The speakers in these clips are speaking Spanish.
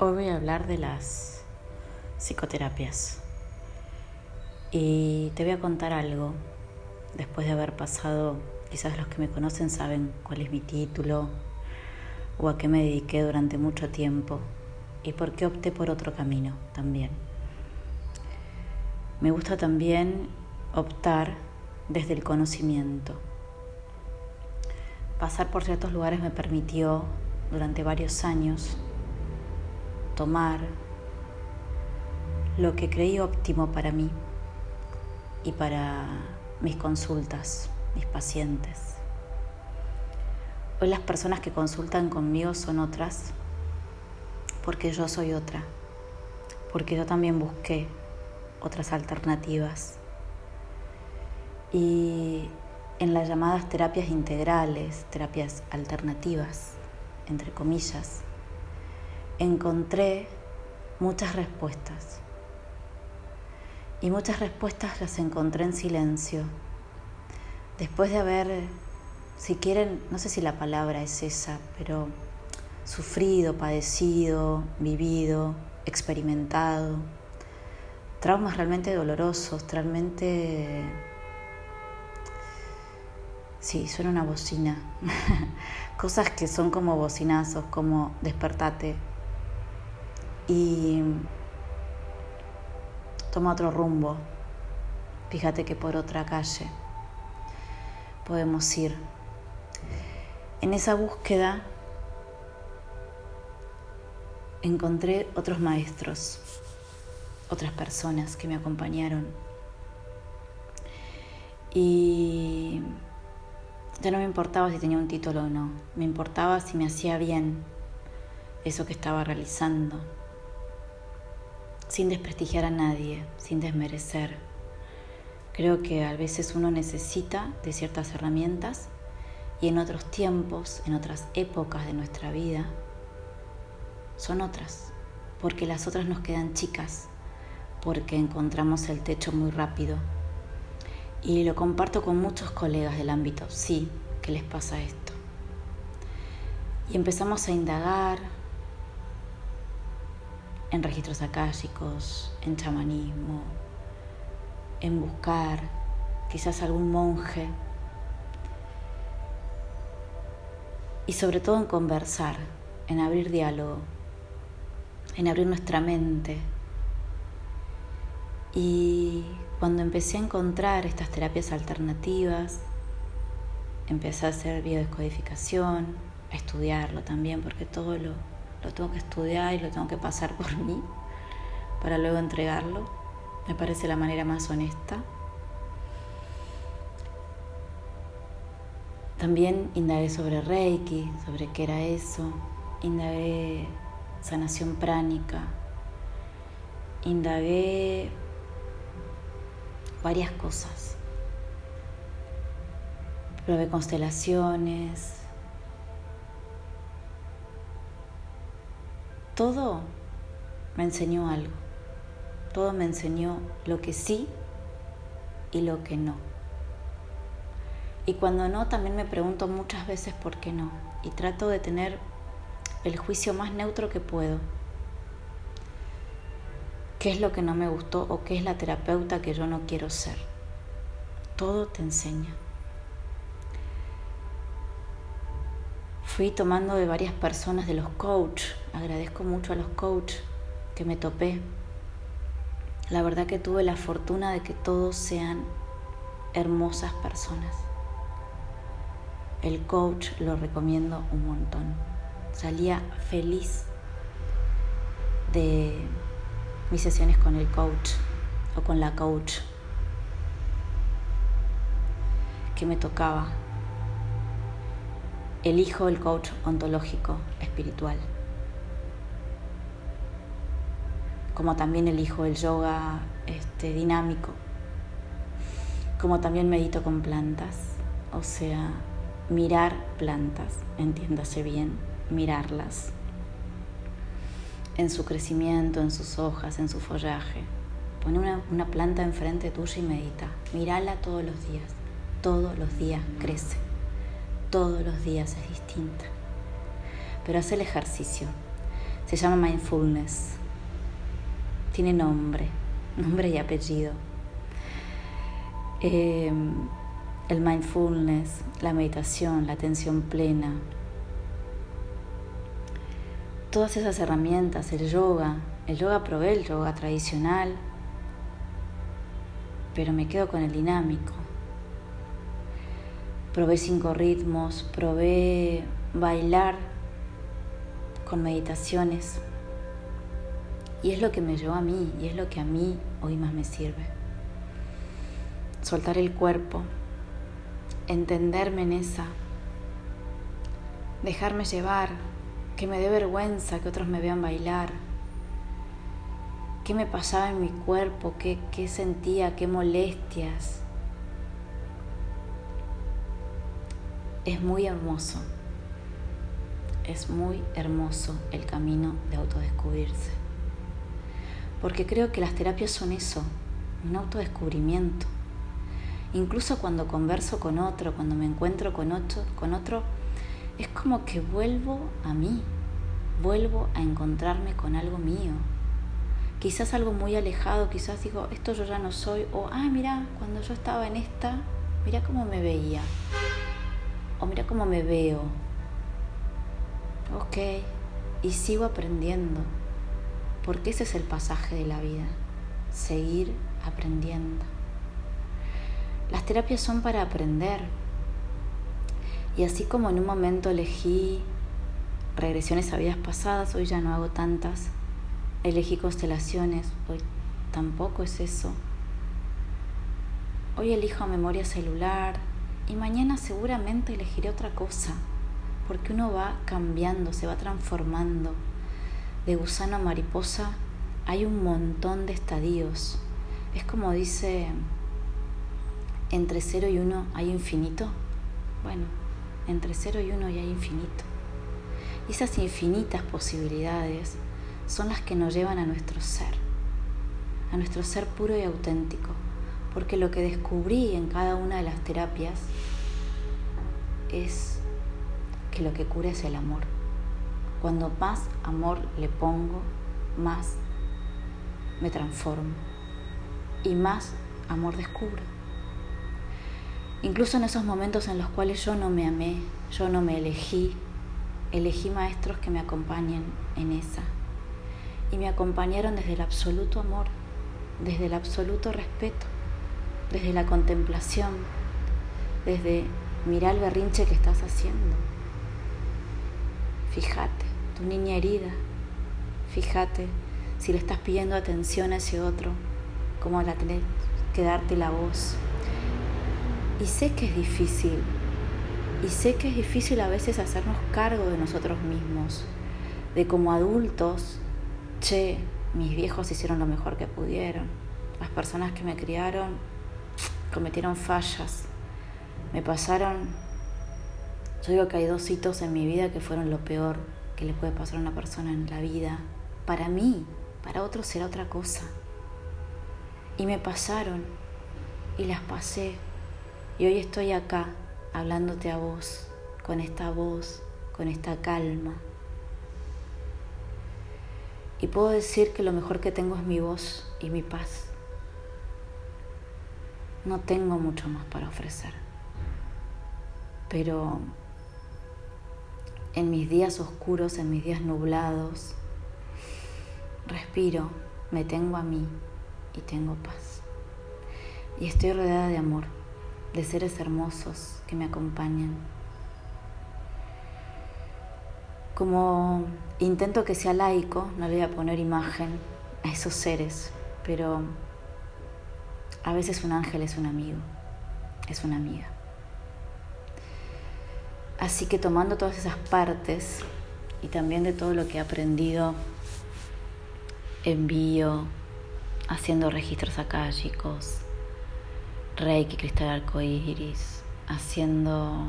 Hoy voy a hablar de las psicoterapias. Y te voy a contar algo. Después de haber pasado, quizás los que me conocen saben cuál es mi título o a qué me dediqué durante mucho tiempo y por qué opté por otro camino también. Me gusta también optar desde el conocimiento. Pasar por ciertos lugares me permitió durante varios años tomar lo que creí óptimo para mí y para mis consultas, mis pacientes. Hoy las personas que consultan conmigo son otras porque yo soy otra, porque yo también busqué otras alternativas. Y en las llamadas terapias integrales, terapias alternativas, entre comillas, encontré muchas respuestas. Y muchas respuestas las encontré en silencio. Después de haber, si quieren, no sé si la palabra es esa, pero sufrido, padecido, vivido, experimentado, traumas realmente dolorosos, realmente... Sí, suena una bocina. Cosas que son como bocinazos, como despertate, y toma otro rumbo. Fíjate que por otra calle podemos ir. En esa búsqueda encontré otros maestros, otras personas que me acompañaron. Y ya no me importaba si tenía un título o no, me importaba si me hacía bien eso que estaba realizando sin desprestigiar a nadie, sin desmerecer. Creo que a veces uno necesita de ciertas herramientas y en otros tiempos, en otras épocas de nuestra vida, son otras, porque las otras nos quedan chicas, porque encontramos el techo muy rápido. Y lo comparto con muchos colegas del ámbito, sí, ¿qué les pasa esto? Y empezamos a indagar, en registros akáshicos, en chamanismo, en buscar quizás algún monje y sobre todo en conversar, en abrir diálogo, en abrir nuestra mente. Y cuando empecé a encontrar estas terapias alternativas, empecé a hacer biodescodificación, a estudiarlo también, porque todo lo, lo tengo que estudiar y lo tengo que pasar por mí para luego entregarlo. Me parece la manera más honesta. También indagué sobre Reiki, sobre qué era eso. Indagué sanación pránica. Indagué varias cosas. Probé constelaciones, todo me enseñó algo. Todo me enseñó lo que sí y lo que no. Y cuando no, también me pregunto muchas veces por qué no. Y trato de tener el juicio más neutro que puedo. ¿Qué es lo que no me gustó o qué es la terapeuta que yo no quiero ser? Todo te enseña. Fui tomando de varias personas, de los coach. Agradezco mucho a los coach que me topé. La verdad que tuve la fortuna de que todos sean hermosas personas. El coach lo recomiendo un montón. Salía feliz de mis sesiones con el coach o con la coach que me tocaba elijo el coach ontológico espiritual. Como también elijo el yoga este, dinámico. Como también medito con plantas. O sea, mirar plantas, entiéndase bien, mirarlas. En su crecimiento, en sus hojas, en su follaje. Pone una, una planta enfrente tuya y medita. Mírala todos los días. Todos los días crece todos los días es distinta. Pero haz el ejercicio. Se llama mindfulness. Tiene nombre, nombre y apellido. Eh, el mindfulness, la meditación, la atención plena, todas esas herramientas, el yoga, el yoga probé el yoga tradicional, pero me quedo con el dinámico. Probé cinco ritmos, probé bailar con meditaciones. Y es lo que me llevó a mí y es lo que a mí hoy más me sirve. Soltar el cuerpo, entenderme en esa, dejarme llevar, que me dé vergüenza que otros me vean bailar, qué me pasaba en mi cuerpo, qué, qué sentía, qué molestias. Es muy hermoso, es muy hermoso el camino de autodescubrirse. Porque creo que las terapias son eso, un autodescubrimiento. Incluso cuando converso con otro, cuando me encuentro con otro, con otro, es como que vuelvo a mí, vuelvo a encontrarme con algo mío, quizás algo muy alejado, quizás digo, esto yo ya no soy, o, ah, mira, cuando yo estaba en esta, mira cómo me veía, o mira cómo me veo. Ok, y sigo aprendiendo, porque ese es el pasaje de la vida, seguir aprendiendo. Las terapias son para aprender. Y así como en un momento elegí regresiones a vidas pasadas, hoy ya no hago tantas, elegí constelaciones, hoy tampoco es eso. Hoy elijo memoria celular y mañana seguramente elegiré otra cosa, porque uno va cambiando, se va transformando. De gusano a mariposa hay un montón de estadios. Es como dice, entre cero y uno hay infinito. Bueno, entre cero y uno ya hay infinito. Y esas infinitas posibilidades son las que nos llevan a nuestro ser, a nuestro ser puro y auténtico, porque lo que descubrí en cada una de las terapias es que lo que cura es el amor. Cuando más amor le pongo, más me transformo y más amor descubro. Incluso en esos momentos en los cuales yo no me amé, yo no me elegí, elegí maestros que me acompañen en esa y me acompañaron desde el absoluto amor, desde el absoluto respeto, desde la contemplación, desde mirar el berrinche que estás haciendo. Fíjate, tu niña herida, fíjate si le estás pidiendo atención a ese otro, cómo la tenés que darte la voz. Y sé que es difícil, y sé que es difícil a veces hacernos cargo de nosotros mismos, de como adultos che, mis viejos hicieron lo mejor que pudieron, las personas que me criaron cometieron fallas, me pasaron, yo digo que hay dos hitos en mi vida que fueron lo peor que le puede pasar a una persona en la vida, para mí, para otros será otra cosa. Y me pasaron y las pasé y hoy estoy acá hablándote a vos, con esta voz, con esta calma y puedo decir que lo mejor que tengo es mi voz y mi paz. No tengo mucho más para ofrecer. Pero en mis días oscuros, en mis días nublados, respiro, me tengo a mí y tengo paz. Y estoy rodeada de amor, de seres hermosos que me acompañan, como intento que sea laico, no le voy a poner imagen a esos seres, pero a veces un ángel es un amigo, es una amiga. Así que tomando todas esas partes y también de todo lo que he aprendido envío, haciendo registros akáshicos, reiki, cristal arcoíris, haciendo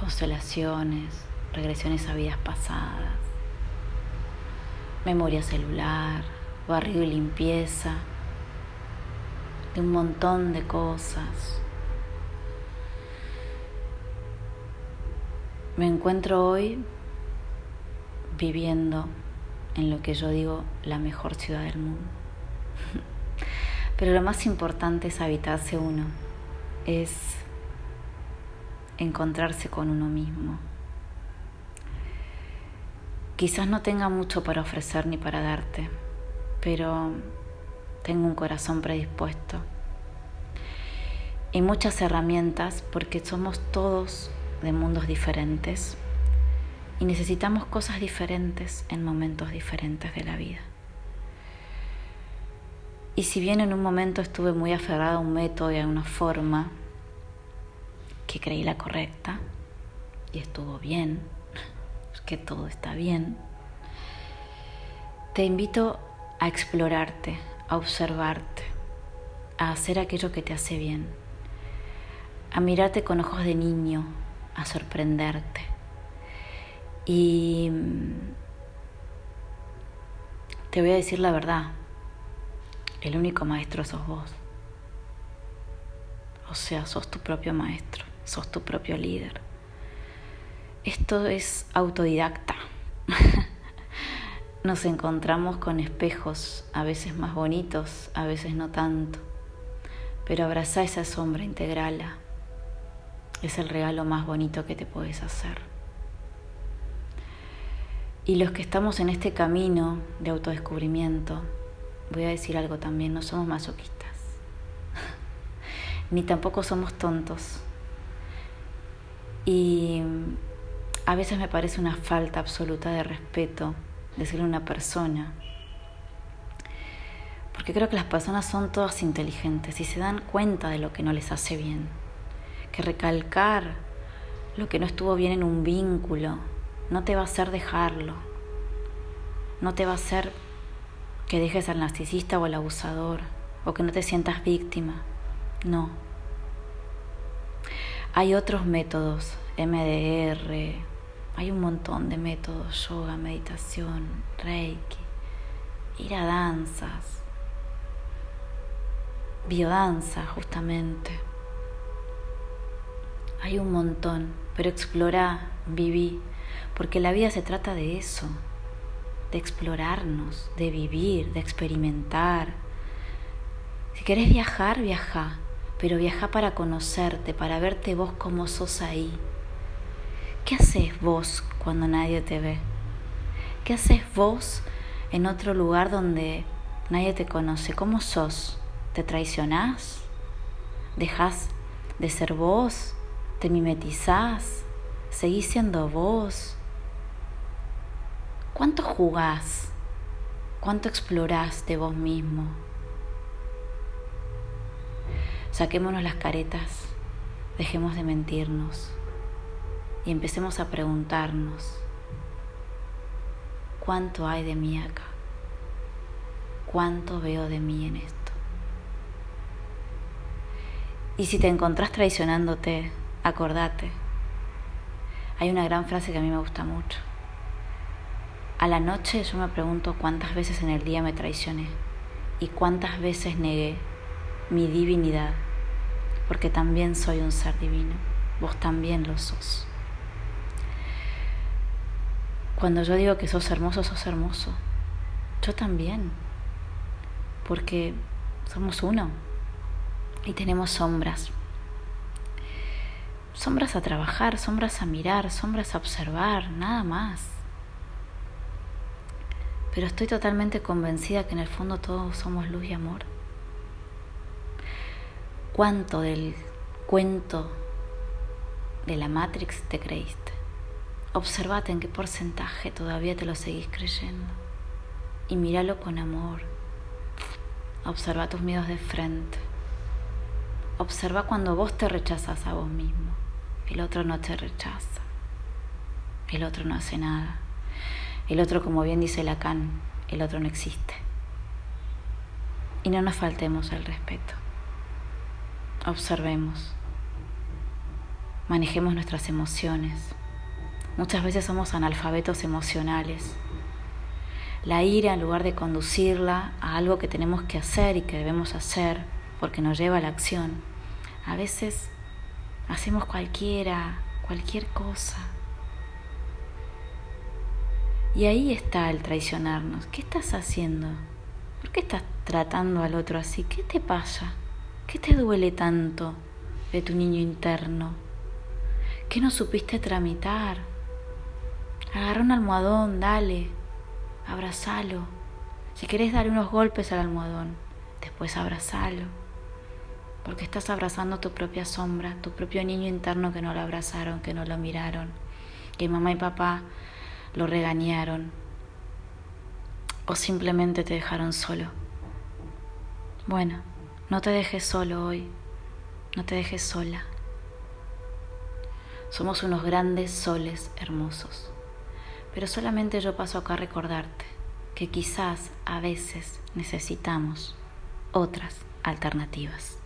constelaciones, regresiones a vidas pasadas, memoria celular, barrido y limpieza, de un montón de cosas. Me encuentro hoy viviendo en lo que yo digo la mejor ciudad del mundo. Pero lo más importante es habitarse uno, es encontrarse con uno mismo. Quizás no tenga mucho para ofrecer ni para darte, pero tengo un corazón predispuesto y muchas herramientas porque somos todos de mundos diferentes y necesitamos cosas diferentes en momentos diferentes de la vida. Y si bien en un momento estuve muy aferrada a un método y a una forma que creí la correcta y estuvo bien, que todo está bien, te invito a explorarte, a observarte, a hacer aquello que te hace bien a mirarte con ojos de niño, a sorprenderte. Y mm, te voy a decir la verdad, el único maestro sos vos. O sea, sos tu propio maestro, sos tu propio líder. Esto es autodidacta. Nos encontramos con espejos, a veces más bonitos, a veces no tanto. Pero abraza esa sombra, integrala es el regalo más bonito que te puedes hacer. Y los que estamos en este camino de autodescubrimiento, voy a decir algo también, no somos masoquistas, ni tampoco somos tontos. Y a veces me parece una falta absoluta de respeto decirle una persona, porque creo que las personas son todas inteligentes y se dan cuenta de lo que no les hace bien. Que recalcar lo que no estuvo bien en un vínculo no te va a hacer dejarlo, no te va a hacer que dejes al narcisista o al abusador o que no te sientas víctima, no. Hay otros métodos, MDR, hay un montón de métodos, yoga, meditación, reiki, ir a danzas, biodanza justamente. Hay un montón, pero explora, viví, porque la vida se trata de eso, de explorarnos, de vivir, de experimentar. Si querés viajar, viaja, pero viaja para conocerte, para verte vos como sos ahí. ¿Qué haces vos cuando nadie te ve? ¿Qué haces vos en otro lugar donde nadie te conoce? ¿Cómo sos? ¿Te traicionás? ¿Dejas de ser vos? te mimetizás, seguís siendo vos. ¿Cuánto jugás? ¿Cuánto explorás de vos mismo? Saquémonos las caretas, dejemos de mentirnos y empecemos a preguntarnos, ¿cuánto hay de mí acá? ¿Cuánto veo de mí en esto? Y si te encontrás traicionándote, acordate. Hay una gran frase que a mí me gusta mucho. A la noche yo me pregunto cuántas veces en el día me traicioné y cuántas veces negué mi divinidad, porque también soy un ser divino, vos también lo sos. Cuando yo digo que sos hermoso, sos hermoso. Yo también, porque somos uno y tenemos sombras, sombras a trabajar, sombras a mirar, sombras a observar, nada más. Pero estoy totalmente convencida que en el fondo todos somos luz y amor. ¿Cuánto del cuento de la Matrix te creíste? Observate en qué porcentaje todavía te lo seguís creyendo. Y míralo con amor. Observa tus miedos de frente. Observa cuando vos te rechazas a vos mismo el otro no te rechaza, el otro no hace nada, el otro, como bien dice Lacan, el otro no existe. Y no nos faltemos el respeto. Observemos, manejemos nuestras emociones. Muchas veces somos analfabetos emocionales. La ira, en lugar de conducirla a algo que tenemos que hacer y que debemos hacer porque nos lleva a la acción, a veces Hacemos cualquiera, cualquier cosa. Y ahí está el traicionarnos. ¿Qué estás haciendo? ¿Por qué estás tratando al otro así? ¿Qué te pasa? ¿Qué te duele tanto de tu niño interno? ¿Qué no supiste tramitar? Agarra un almohadón, dale, abrazalo. Si querés dar unos golpes al almohadón, después abrazalo. Porque estás abrazando tu propia sombra, tu propio niño interno que no lo abrazaron, que no lo miraron, que mamá y papá lo regañaron o simplemente te dejaron solo. Bueno, no te dejes solo hoy, no te dejes sola. Somos unos grandes soles hermosos, pero solamente yo paso acá a recordarte que quizás a veces necesitamos otras alternativas.